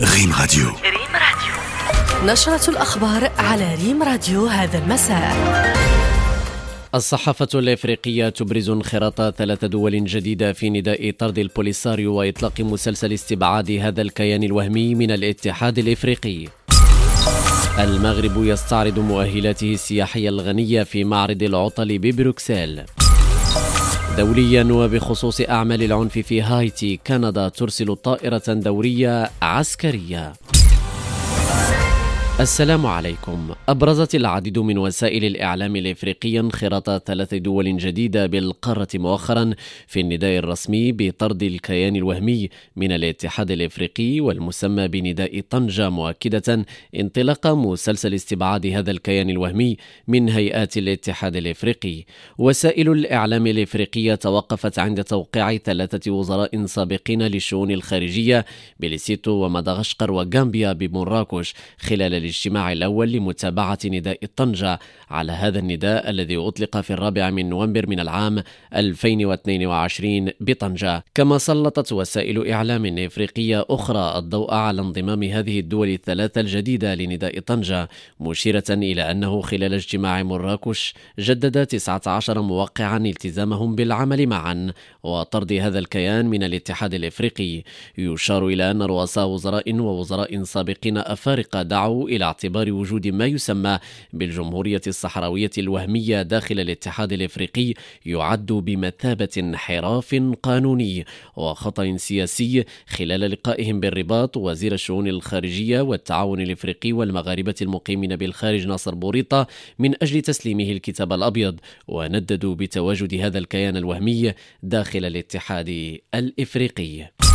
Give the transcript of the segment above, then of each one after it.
ريم راديو. ريم راديو. نشرة الأخبار على ريم راديو هذا المساء. الصحافة الإفريقية تبرز انخراط ثلاث دول جديدة في نداء طرد البوليساريو وإطلاق مسلسل استبعاد هذا الكيان الوهمي من الاتحاد الإفريقي. المغرب يستعرض مؤهلاته السياحية الغنية في معرض العطل ببروكسل. دوليا وبخصوص أعمال العنف في هايتي كندا ترسل طائرة دورية عسكرية. السلام عليكم. أبرزت العديد من وسائل الإعلام الإفريقية انخراط ثلاث دول جديدة بالقارة مؤخرا في النداء الرسمي بطرد الكيان الوهمي من الاتحاد الإفريقي والمسمى بنداء طنجة مؤكدة انطلاق مسلسل استبعاد هذا الكيان الوهمي من هيئات الاتحاد الإفريقي. وسائل الإعلام الإفريقية توقفت عند توقيع ثلاثة وزراء سابقين للشؤون الخارجية بليسيتو ومدغشقر وغامبيا بمراكش خلال الاجتماع الأول لمتابعة نداء طنجة على هذا النداء الذي أطلق في الرابع من نوفمبر من العام 2022 بطنجة. كما سلطت وسائل إعلام إفريقية أخرى الضوء على انضمام هذه الدول الثلاثة الجديدة لنداء طنجة مشيرة إلى أنه خلال اجتماع مراكش جدد 19 موقعا التزامهم بالعمل معا وطرد هذا الكيان من الاتحاد الإفريقي. يشار إلى أن رؤساء وزراء ووزراء سابقين أفارقة دعوا إلى اعتبار وجود ما يسمى بالجمهورية الصحراوية الوهمية داخل الاتحاد الإفريقي يعد بمثابة انحراف قانوني وخطأ سياسي خلال لقائهم بالرباط وزير الشؤون الخارجية والتعاون الإفريقي والمغاربة المقيمين بالخارج ناصر بوريطة من أجل تسليمه الكتاب الأبيض ونددوا بتواجد هذا الكيان الوهمي داخل الاتحاد الإفريقي.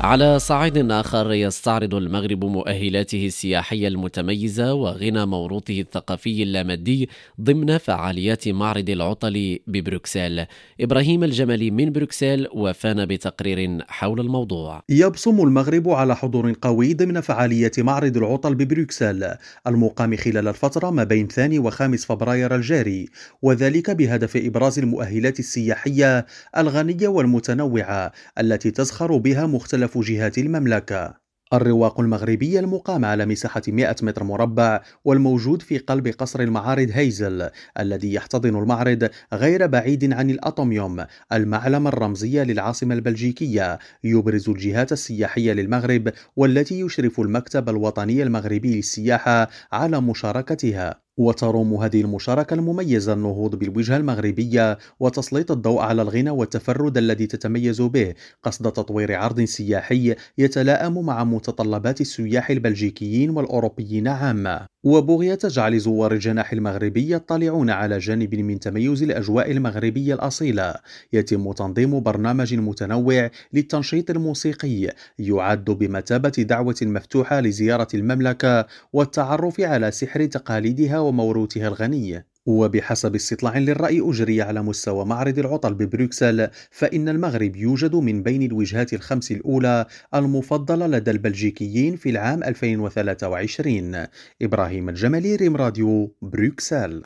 على صعيد آخر يستعرض المغرب مؤهلاته السياحية المتميزة وغنى موروثه الثقافي اللامادي ضمن فعاليات معرض العطل ببروكسل. إبراهيم الجمالي من بروكسل وفانا بتقرير حول الموضوع. يبصم المغرب على حضور قوي ضمن فعالية معرض العطل ببروكسل المقام خلال الفترة ما بين ثاني وخامس فبراير الجاري وذلك بهدف إبراز المؤهلات السياحية الغنية والمتنوعة التي تزخر بها مختلف مختلف جهات المملكة. الرواق المغربي المقام على مساحة 100 متر مربع والموجود في قلب قصر المعارض هيزل الذي يحتضن المعرض غير بعيد عن الأطوميوم المعلم الرمزي للعاصمة البلجيكية. يبرز الجهات السياحية للمغرب والتي يشرف المكتب الوطني المغربي للسياحة على مشاركتها. وتروم هذه المشاركة المميزة النهوض بالوجهة المغربية وتسليط الضوء على الغنى والتفرد الذي تتميز به. قصد تطوير عرض سياحي يتلائم مع متطلبات السياح البلجيكيين والأوروبيين عامة. وبغية تجعل زوار الجناح المغربي يطلعون على جانب من تميز الأجواء المغربية الأصيلة. يتم تنظيم برنامج متنوع للتنشيط الموسيقي يعد بمثابة دعوة مفتوحة لزيارة المملكة والتعرف على سحر تقاليدها وموروثها الغني وبحسب استطلاع للرأي أجري على مستوى معرض العطل ببروكسل فإن المغرب يوجد من بين الوجهات الخمس الأولى المفضلة لدى البلجيكيين في العام 2023 إبراهيم الجمالي ريم راديو بروكسل.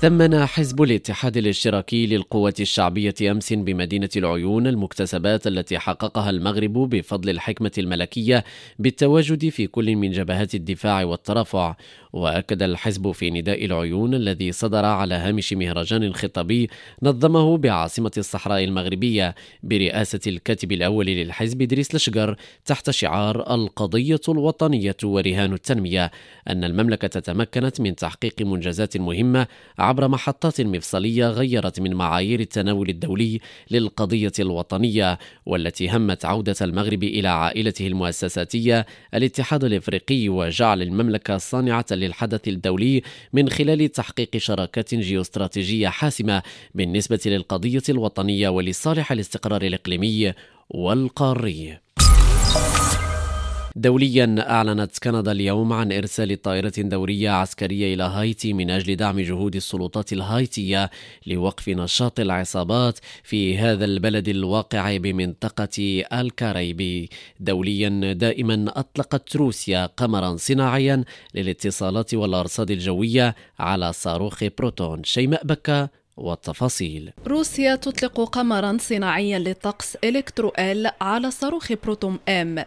ثمن حزب الاتحاد الاشتراكي للقوة الشعبية أمس بمدينة العيون المكتسبات التي حققها المغرب بفضل الحكمة الملكية بالتواجد في كل من جبهات الدفاع والترافع. وأكد الحزب في نداء العيون الذي صدر على هامش مهرجان خطابي نظمه بعاصمة الصحراء المغربية برئاسة الكاتب الأول للحزب دريس لشقر تحت شعار القضية الوطنية ورهان التنمية. أن المملكة تمكنت من تحقيق منجزات مهمة عبر محطات مفصلية غيرت من معايير التناول الدولي للقضية الوطنية والتي همت عودة المغرب إلى عائلته المؤسساتية الاتحاد الإفريقي وجعل المملكة صانعة للحدث الدولي من خلال تحقيق شراكات جيوستراتيجية حاسمة بالنسبة للقضية الوطنية ولصالح الاستقرار الإقليمي والقاري. دوليا أعلنت كندا اليوم عن إرسال طائرة دورية عسكرية إلى هايتي من أجل دعم جهود السلطات الهايتية لوقف نشاط العصابات في هذا البلد الواقع بمنطقة الكاريبي. دوليا دائما أطلقت روسيا قمرا صناعيا للاتصالات والأرصاد الجوية على صاروخ بروتون. شيماء بكا والتفاصيل. روسيا تطلق قمرا صناعيا للطقس إلكترو إل على صاروخ بروتون إم.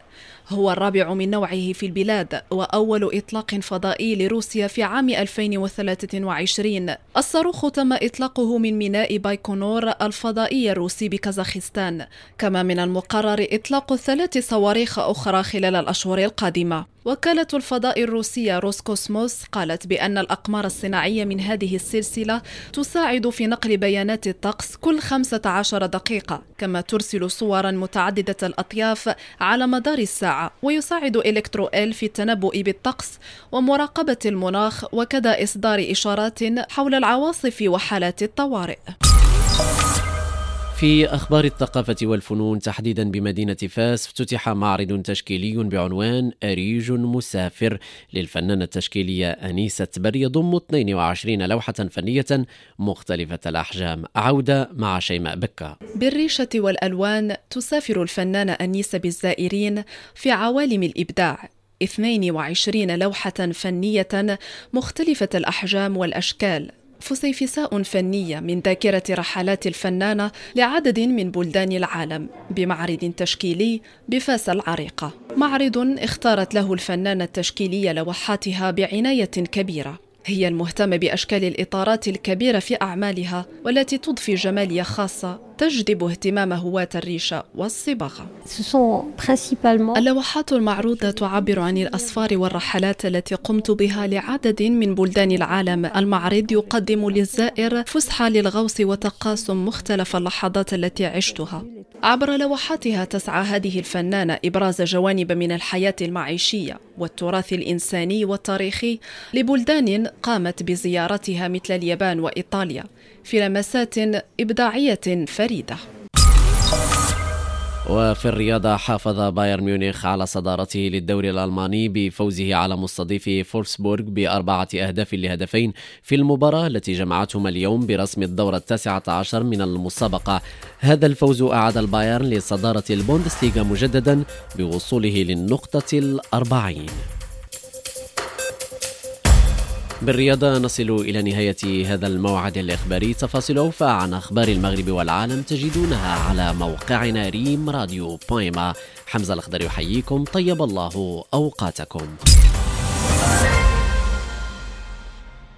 هو الرابع من نوعه في البلاد وأول إطلاق فضائي لروسيا في عام 2023 الصاروخ تم إطلاقه من ميناء بايكونور الفضائي الروسي بكازاخستان كما من المقرر إطلاق ثلاث صواريخ أخرى خلال الأشهر القادمة. وكالة الفضاء الروسية روسكوسموس قالت بأن الأقمار الصناعية من هذه السلسلة تساعد في نقل بيانات الطقس كل 15 دقيقة كما ترسل صورا متعددة الأطياف على مدار الساعة ويساعد إلكترو إل في التنبؤ بالطقس ومراقبة المناخ وكذا إصدار إشارات حول العواصف وحالات الطوارئ. في أخبار الثقافة والفنون تحديدا بمدينة فاس افتتح معرض تشكيلي بعنوان أريج مسافر للفنانة التشكيلية أنيسة بر يضم 22 لوحة فنية مختلفة الأحجام. عودة مع شيماء بكة بالريشة والألوان تسافر الفنانة أنيسة بالزائرين في عوالم الإبداع. 22 لوحة فنية مختلفة الأحجام والأشكال. فسيفساء فنية من ذاكرة رحلات الفنانة لعدد من بلدان العالم بمعرض تشكيلي بفاس العريقة معرض اختارت له الفنانة التشكيلية لوحاتها بعناية كبيرة. هي المهتمة بأشكال الإطارات الكبيرة في أعمالها والتي تضفي جمالية خاصة تجذب اهتمام هواة الريشة والصباغة. اللوحات المعروضة تعبر عن الأسفار والرحلات التي قمت بها لعدد من بلدان العالم. المعرض يقدم للزائر فسحة للغوص وتقاسم مختلف اللحظات التي عشتها. عبر لوحاتها تسعى هذه الفنانة إبراز جوانب من الحياة المعيشية والتراث الإنساني والتاريخي لبلدان قامت بزيارتها مثل اليابان وإيطاليا في لمسات إبداعية فريدة. وفي الرياضة حافظ بايرن ميونخ على صدارته للدوري الألماني بفوزه على مستضيف فولسبورغ بأربعة أهداف لهدفين في المباراة التي جمعتهم اليوم برسم الدورة التاسعة عشر من المسابقة. هذا الفوز أعاد البايرن لصدارة البوندسليغا مجددا بوصوله للنقطة الأربعين. بالرياضة نصل إلى نهاية هذا الموعد الإخباري. تفاصيل أوفى عن أخبار المغرب والعالم تجدونها على موقعنا ريم راديو بويما. حمزة الأخضر يحييكم. طيب الله أوقاتكم.